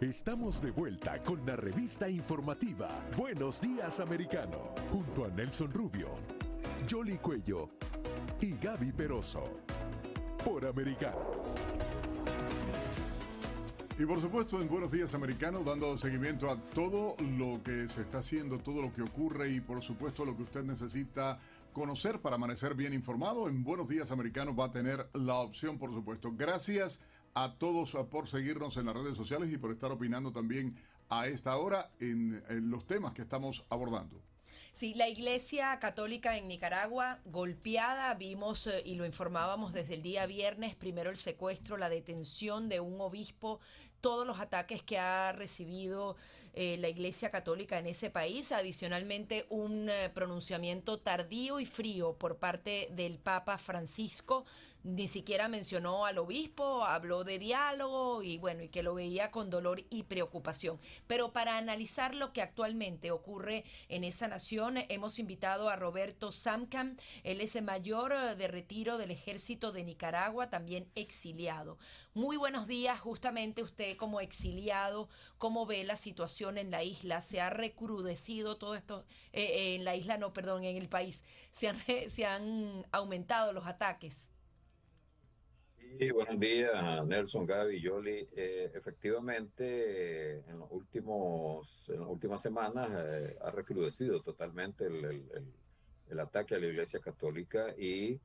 Estamos de vuelta con la revista informativa Buenos Días Americano, junto a Nelson Rubio, Jolly Cuello y Gaby Peroso, por Americano. Y por supuesto en Buenos Días Americano dando seguimiento a todo lo que se está haciendo, todo lo que ocurre y por supuesto lo que usted necesita conocer para amanecer bien informado. En Buenos Días Americano va a tener la opción, por supuesto. Gracias a todos por seguirnos en las redes sociales y por estar opinando también a esta hora en, los temas que estamos abordando. Sí, la Iglesia Católica en Nicaragua golpeada, vimos eh, y lo informábamos desde el día viernes, primero el secuestro, la detención de un obispo, todos los ataques que ha recibido eh, la Iglesia Católica en ese país, adicionalmente un eh, pronunciamiento tardío y frío por parte del Papa Francisco ni siquiera mencionó al obispo, habló de diálogo y bueno, y que lo veía con dolor y preocupación. Pero para analizar lo que actualmente ocurre en esa nación, hemos invitado a Roberto Samcam, él es el mayor eh, de retiro del ejército de Nicaragua, también exiliado. Muy buenos días, justamente usted como exiliado, ¿cómo ve la situación en la isla? ¿Se ha recrudecido todo esto? Eh, eh, en la isla, no, perdón, en el país. ¿Se han, se han aumentado los ataques? Sí, buenos días, Nelson, Gaby, Yoli. Eh, efectivamente, en, los últimos, en las últimas semanas eh, ha recrudecido totalmente el, ataque a la Iglesia Católica y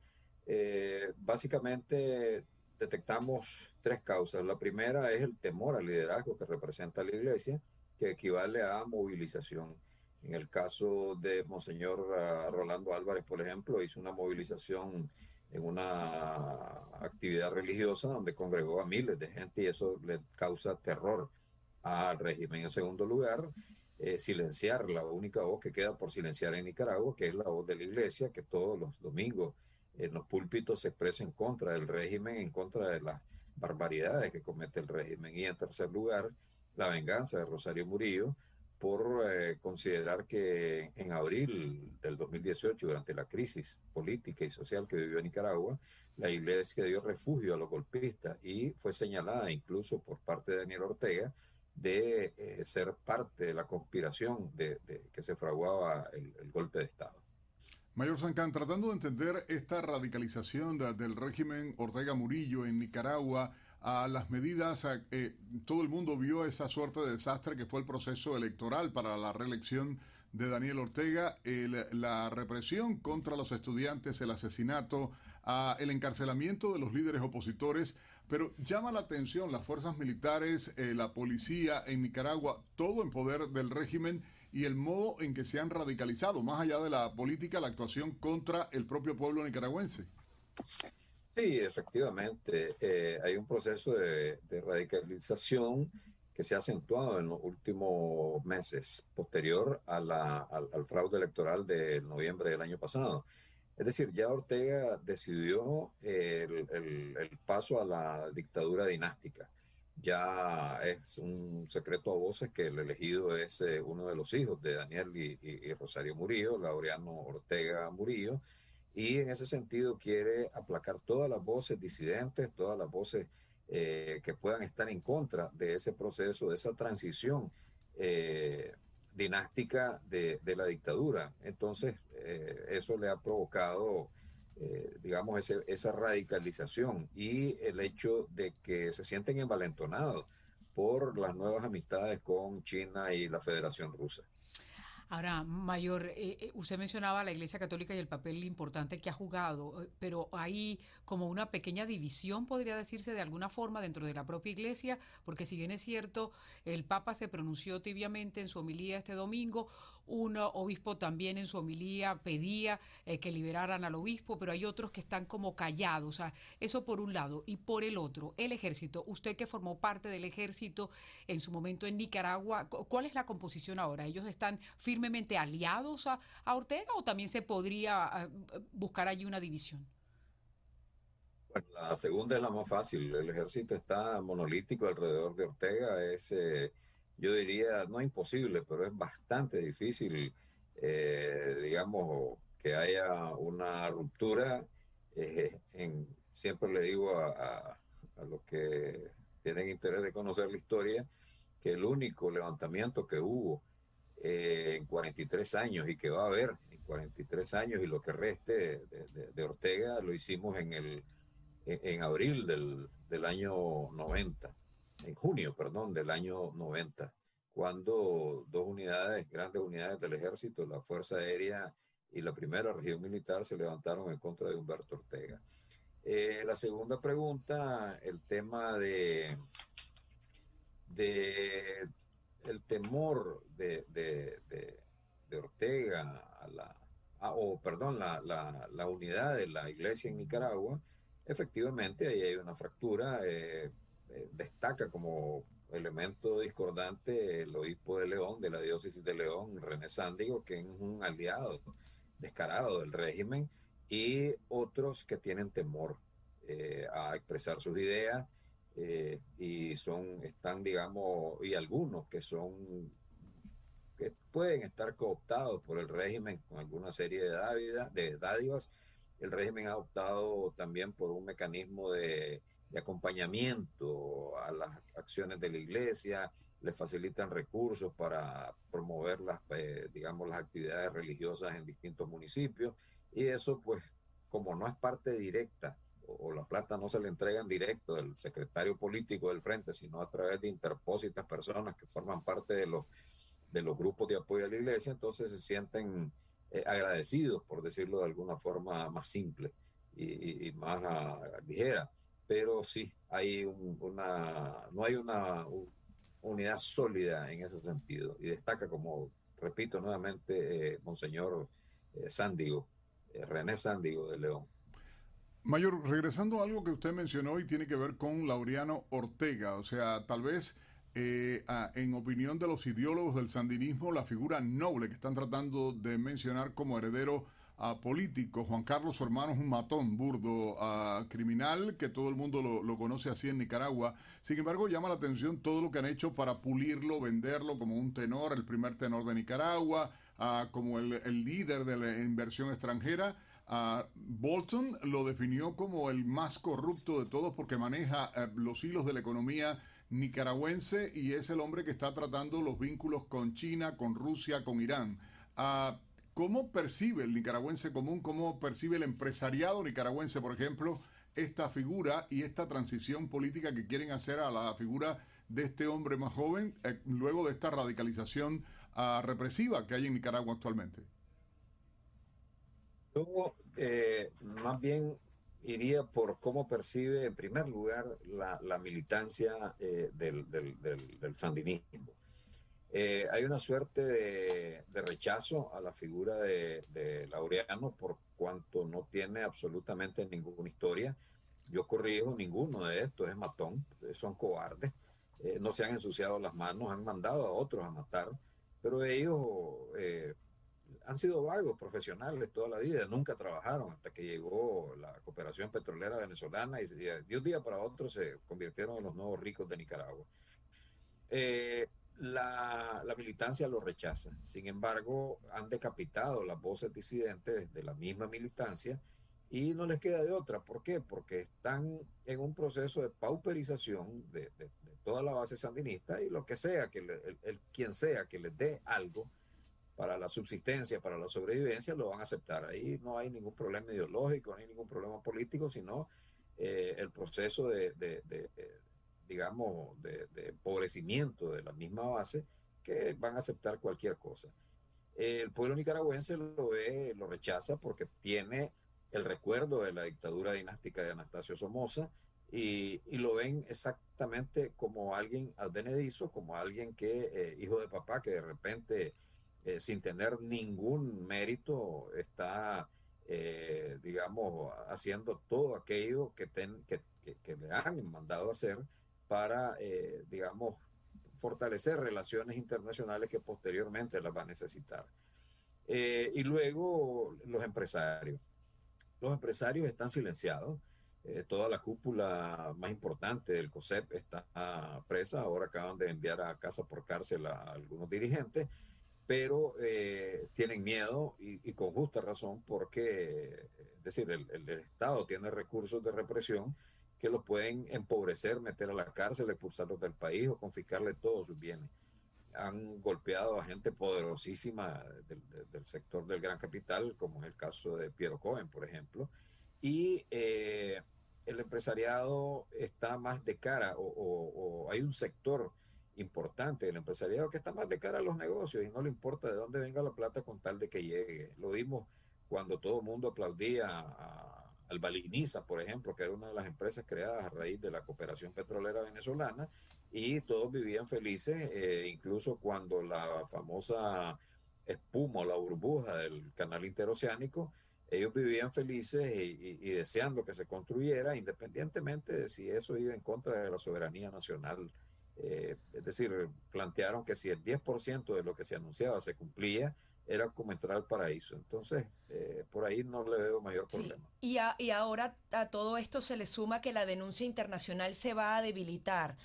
básicamente detectamos tres causas. La primera es el temor al liderazgo que representa la Iglesia, que equivale a movilización. En el caso de Monseñor uh, Rolando Álvarez, por ejemplo, hizo una movilización en una actividad religiosa donde congregó a miles de gente y eso le causa terror al régimen. En segundo lugar, eh, silenciar la única voz que queda por silenciar en Nicaragua, que es la voz de la iglesia, que todos los domingos en los púlpitos se expresa en contra del régimen, en contra de las barbaridades que comete el régimen. Y en tercer lugar, la venganza de Rosario Murillo, por eh, considerar que en abril del 2018, durante la crisis política y social que vivió Nicaragua, la iglesia dio refugio a los golpistas y fue señalada incluso por parte de Daniel Ortega de eh, ser parte de la conspiración de, que se fraguaba el, golpe de Estado. Mayor Sancán, tratando de entender esta radicalización de, del régimen Ortega Murillo en Nicaragua, a las medidas, eh, todo el mundo vio esa suerte de desastre que fue el proceso electoral para la reelección de Daniel Ortega, el, la represión contra los estudiantes, el asesinato, el encarcelamiento de los líderes opositores, pero llama la atención las fuerzas militares, eh, la policía en Nicaragua, todo en poder del régimen y el modo en que se han radicalizado, más allá de la política, la actuación contra el propio pueblo nicaragüense. Sí, efectivamente. Eh, hay un proceso de, radicalización que se ha acentuado en los últimos meses, posterior a la, al, fraude electoral de noviembre del año pasado. Es decir, ya Ortega decidió el, el paso a la dictadura dinástica. Ya es un secreto a voces que el elegido es eh, uno de los hijos de Daniel y, Rosario Murillo, Laureano Ortega Murillo, y en ese sentido quiere aplacar todas las voces disidentes, todas las voces eh, que puedan estar en contra de ese proceso, de esa transición eh, dinástica de, la dictadura. Entonces, eso le ha provocado, eh, digamos, ese, esa radicalización y el hecho de que se sienten envalentonados por las nuevas amistades con China y la Federación Rusa. Ahora, Mayor, eh, usted mencionaba la Iglesia Católica y el papel importante que ha jugado, pero hay como una pequeña división, podría decirse de alguna forma, dentro de la propia Iglesia, porque si bien es cierto, el Papa se pronunció tibiamente en su homilía este domingo, un obispo también en su homilía pedía eh, que liberaran al obispo, pero hay otros que están como callados. Eso por un lado. Y por el otro, el ejército. Usted que formó parte del ejército en su momento en Nicaragua, ¿cuál es la composición ahora? ¿Ellos están firmemente aliados a, Ortega o también se podría buscar allí una división? Bueno, la segunda es la más fácil. El ejército está monolítico alrededor de Ortega. Es, eh, yo diría, no imposible, pero es bastante difícil, eh, digamos, que haya una ruptura. Eh, en, siempre le digo a, a, los que tienen interés de conocer la historia que el único levantamiento que hubo en 43 años y que va a haber en 43 años y lo que reste de Ortega lo hicimos en el en, abril del, del, año 90, en junio, perdón, del año 90, cuando dos unidades, grandes unidades del ejército, la Fuerza Aérea y la primera región militar se levantaron en contra de Humberto Ortega. Eh, la segunda pregunta, el tema de, de el temor de, de, de, Ortega a la, o perdón, la, la, la, unidad de la iglesia en Nicaragua, efectivamente ahí hay una fractura. Eh, eh, destaca como elemento discordante el obispo de León, de la diócesis de León, René Sándigo, que es un aliado descarado del régimen, y otros que tienen temor eh, a expresar sus ideas y son, están, digamos, y algunos que son que pueden estar cooptados por el régimen con alguna serie de, de dádivas. El régimen ha optado también por un mecanismo de, acompañamiento a las acciones de la iglesia, le facilitan recursos para promover las, eh, digamos, las actividades religiosas en distintos municipios y eso pues como no es parte directa o, la plata no se le entrega en directo del secretario político del frente, sino a través de interpósitas personas que forman parte de los, de los grupos de apoyo a la iglesia, entonces se sienten eh, agradecidos, por decirlo de alguna forma más simple y, más ah, ligera. Pero sí, hay una, no hay una unidad sólida en ese sentido. Y destaca, como repito nuevamente, eh, Monseñor eh, Sándigo, René Sándigo de León. Mayor, regresando a algo que usted mencionó y tiene que ver con Laureano Ortega, o sea, tal vez eh, en opinión de los ideólogos del sandinismo, la figura noble que están tratando de mencionar como heredero a político. Juan Carlos, su hermano, es un matón burdo, criminal, que todo el mundo lo, conoce así en Nicaragua. Sin embargo, llama la atención todo lo que han hecho para pulirlo, venderlo como un tenor, el primer tenor de Nicaragua, como el, líder de la inversión extranjera. Bolton lo definió como el más corrupto de todos porque maneja eh, los hilos de la economía nicaragüense y es el hombre que está tratando los vínculos con China, con Rusia, con Irán. Ah, ¿Cómo percibe el nicaragüense común, cómo percibe el empresariado nicaragüense, por ejemplo, esta figura y esta transición política que quieren hacer a la figura de este hombre más joven eh, luego de esta radicalización ah, represiva que hay en Nicaragua actualmente? Yo eh, más bien iría por cómo percibe en primer lugar la, militancia eh, del, sandinismo. Eh, hay una suerte de, rechazo a la figura de, Laureano por cuanto no tiene absolutamente ninguna historia. Yo corrijo, ninguno de estos es matón, son cobardes, eh, no se han ensuciado las manos, han mandado a otros a matar, pero ellos han sido vagos profesionales toda la vida, nunca trabajaron hasta que llegó la cooperación petrolera venezolana y de un día para otro se convirtieron en los nuevos ricos de Nicaragua. Eh, la, la, militancia lo rechaza. Sin embargo, han decapitado las voces disidentes de la misma militancia y no les queda de otra. ¿Por qué? Porque están en un proceso de pauperización de, toda la base sandinista y lo que sea, que el, quien sea que les dé algo, para la subsistencia, para la sobrevivencia, lo van a aceptar. Ahí no hay ningún problema ideológico, no hay ningún problema político, sino eh, el proceso de, de, digamos, de, empobrecimiento de la misma base que van a aceptar cualquier cosa. El pueblo nicaragüense lo ve, lo rechaza porque tiene el recuerdo de la dictadura dinástica de Anastasio Somoza y, y lo ven exactamente como alguien advenedizo, como alguien que, eh, hijo de papá, que de repente sin tener ningún mérito, está, digamos, haciendo todo aquello que, que, que, le han mandado hacer para, digamos, fortalecer relaciones internacionales que posteriormente las va a necesitar. y luego los empresarios. Los empresarios están silenciados. Eh, toda la cúpula más importante del COSEP está presa. Ahora acaban de enviar a casa por cárcel a, algunos dirigentes, pero eh, tienen miedo y, con justa razón porque, es decir, el, el, Estado tiene recursos de represión que los pueden empobrecer, meter a la cárcel, expulsarlos del país o confiscarle todos sus bienes han golpeado a gente poderosísima del, sector del gran capital, como es el caso de Piero Cohen, por ejemplo, y eh, el empresariado está más de cara, o, hay un sector importante del empresariado que está más de cara a los negocios y no le importa de dónde venga la plata con tal de que llegue. Lo vimos cuando todo el mundo aplaudía a, al Baliniza, por ejemplo, que era una de las empresas creadas a raíz de la cooperación petrolera venezolana, y todos vivían felices, eh, incluso cuando la famosa espuma o la burbuja del canal interoceánico, ellos vivían felices y, deseando que se construyera, independientemente de si eso iba en contra de la soberanía nacional. Eh, es decir, plantearon que si el 10% de lo que se anunciaba se cumplía, era como entrar al paraíso. Entonces, eh, por ahí no le veo mayor problema. Y, y ahora a todo esto se le suma que la denuncia internacional se va a debilitar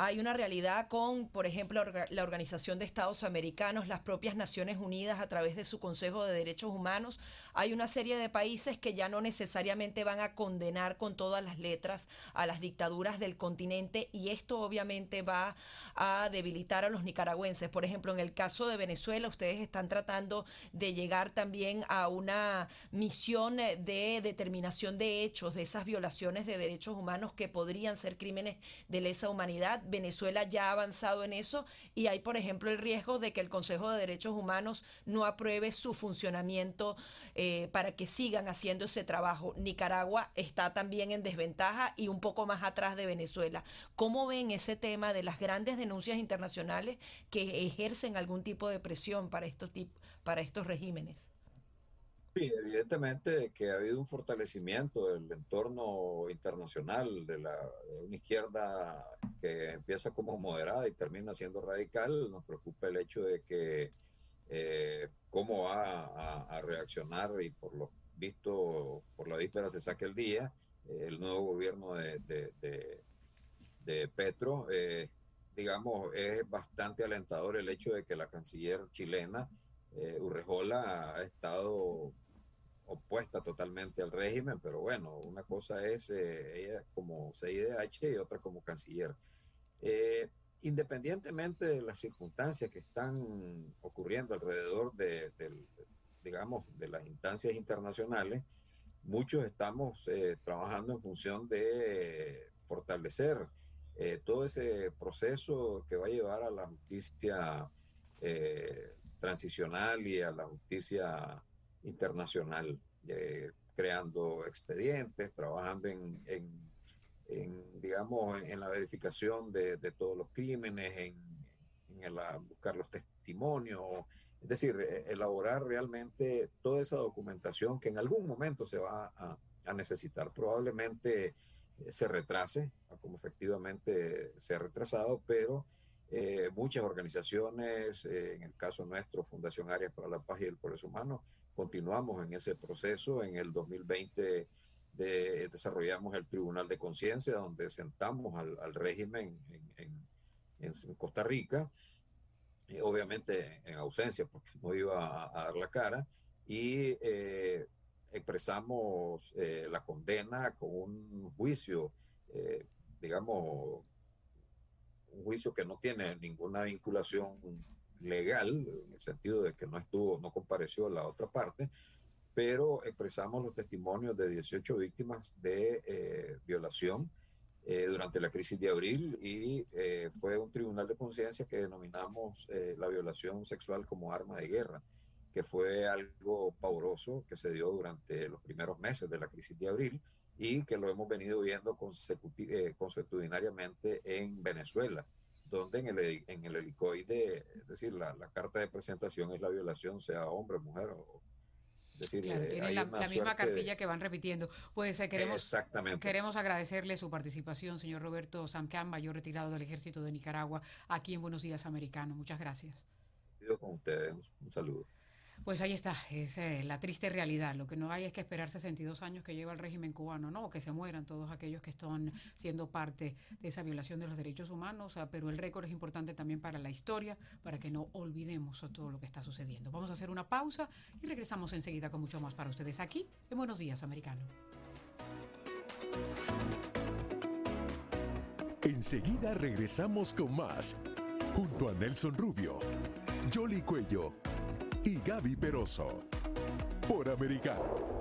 hay una realidad con, por ejemplo, la Organización de Estados Americanos, las propias Naciones Unidas a través de su Consejo de Derechos Humanos. Hay una serie de países que ya no necesariamente van a condenar con todas las letras a las dictaduras del continente y esto obviamente va a debilitar a los nicaragüenses. Por ejemplo, en el caso de Venezuela, ustedes están tratando de llegar también a una misión de determinación de hechos, de esas violaciones de derechos humanos que podrían ser crímenes de lesa humanidad Venezuela ya ha avanzado en eso y hay, por ejemplo, el riesgo de que el Consejo de Derechos Humanos no apruebe su funcionamiento eh, para que sigan haciendo ese trabajo. Nicaragua está también en desventaja y un poco más atrás de Venezuela. ¿Cómo ven ese tema de las grandes denuncias internacionales que ejercen algún tipo de presión para estos, para estos regímenes? Sí, evidentemente que ha habido un fortalecimiento del entorno internacional de, la, una izquierda que empieza como moderada y termina siendo radical. Nos preocupa el hecho de que eh, cómo va a, reaccionar y por lo visto, por la víspera se saque el día, eh, el nuevo gobierno de, de, Petro. Eh, digamos, es bastante alentador el hecho de que la canciller chilena, Urrejola, ha estado opuesta totalmente al régimen, pero bueno, una cosa es eh, ella como CIDH y otra como canciller. Eh, independientemente de las circunstancias que están ocurriendo alrededor de, digamos, de las instancias internacionales, muchos estamos eh, trabajando en función de fortalecer todo ese proceso que va a llevar a la justicia transicional y a la justicia internacional, eh, creando expedientes, trabajando en, digamos, en, la verificación de, todos los crímenes, en, en buscar los testimonios, es decir, eh, elaborar realmente toda esa documentación que en algún momento se va a, necesitar. Probablemente eh, se retrase, como efectivamente se ha retrasado, pero muchas organizaciones, en el caso nuestro, Fundación Áreas para la Paz y el Progreso Humano, continuamos en ese proceso. En el 2020 desarrollamos el Tribunal de Conciencia, donde sentamos al, régimen en, Costa Rica, y obviamente en ausencia, porque no iba a, dar la cara, y eh, expresamos eh, la condena con un juicio, eh, digamos, un juicio que no tiene ninguna vinculación legal, en el sentido de que no estuvo, no compareció la otra parte, pero expresamos los testimonios de 18 víctimas de eh, violación eh, durante la crisis de abril y eh, fue un tribunal de conciencia que denominamos la violación sexual como arma de guerra, que fue algo pavoroso que se dio durante los primeros meses de la crisis de abril y que lo hemos venido viendo consecutivamente en Venezuela donde en el, en el helicoide, es decir, la, la carta de presentación es la violación, sea hombre, mujer o, decir, claro, eh, tienen la, misma cartilla que van repitiendo. Pues eh, queremos, queremos agradecerle su participación, señor Roberto Samcán, mayor retirado del Ejército de Nicaragua, aquí en Buenos Días Americano. Muchas gracias. con ustedes, un saludo. Pues ahí está, es eh, la triste realidad. Lo que no hay es que esperar 62 años que lleva el régimen cubano, ¿no? O que se mueran todos aquellos que están siendo parte de esa violación de los derechos humanos. pero el récord es importante también para la historia, para que no olvidemos todo lo que está sucediendo. Vamos a hacer una pausa y regresamos enseguida con mucho más para ustedes aquí en Buenos Días, Americano. Enseguida regresamos con más, junto a Nelson Rubio, Jolly Cuello Gaby Peroso. Por Americano.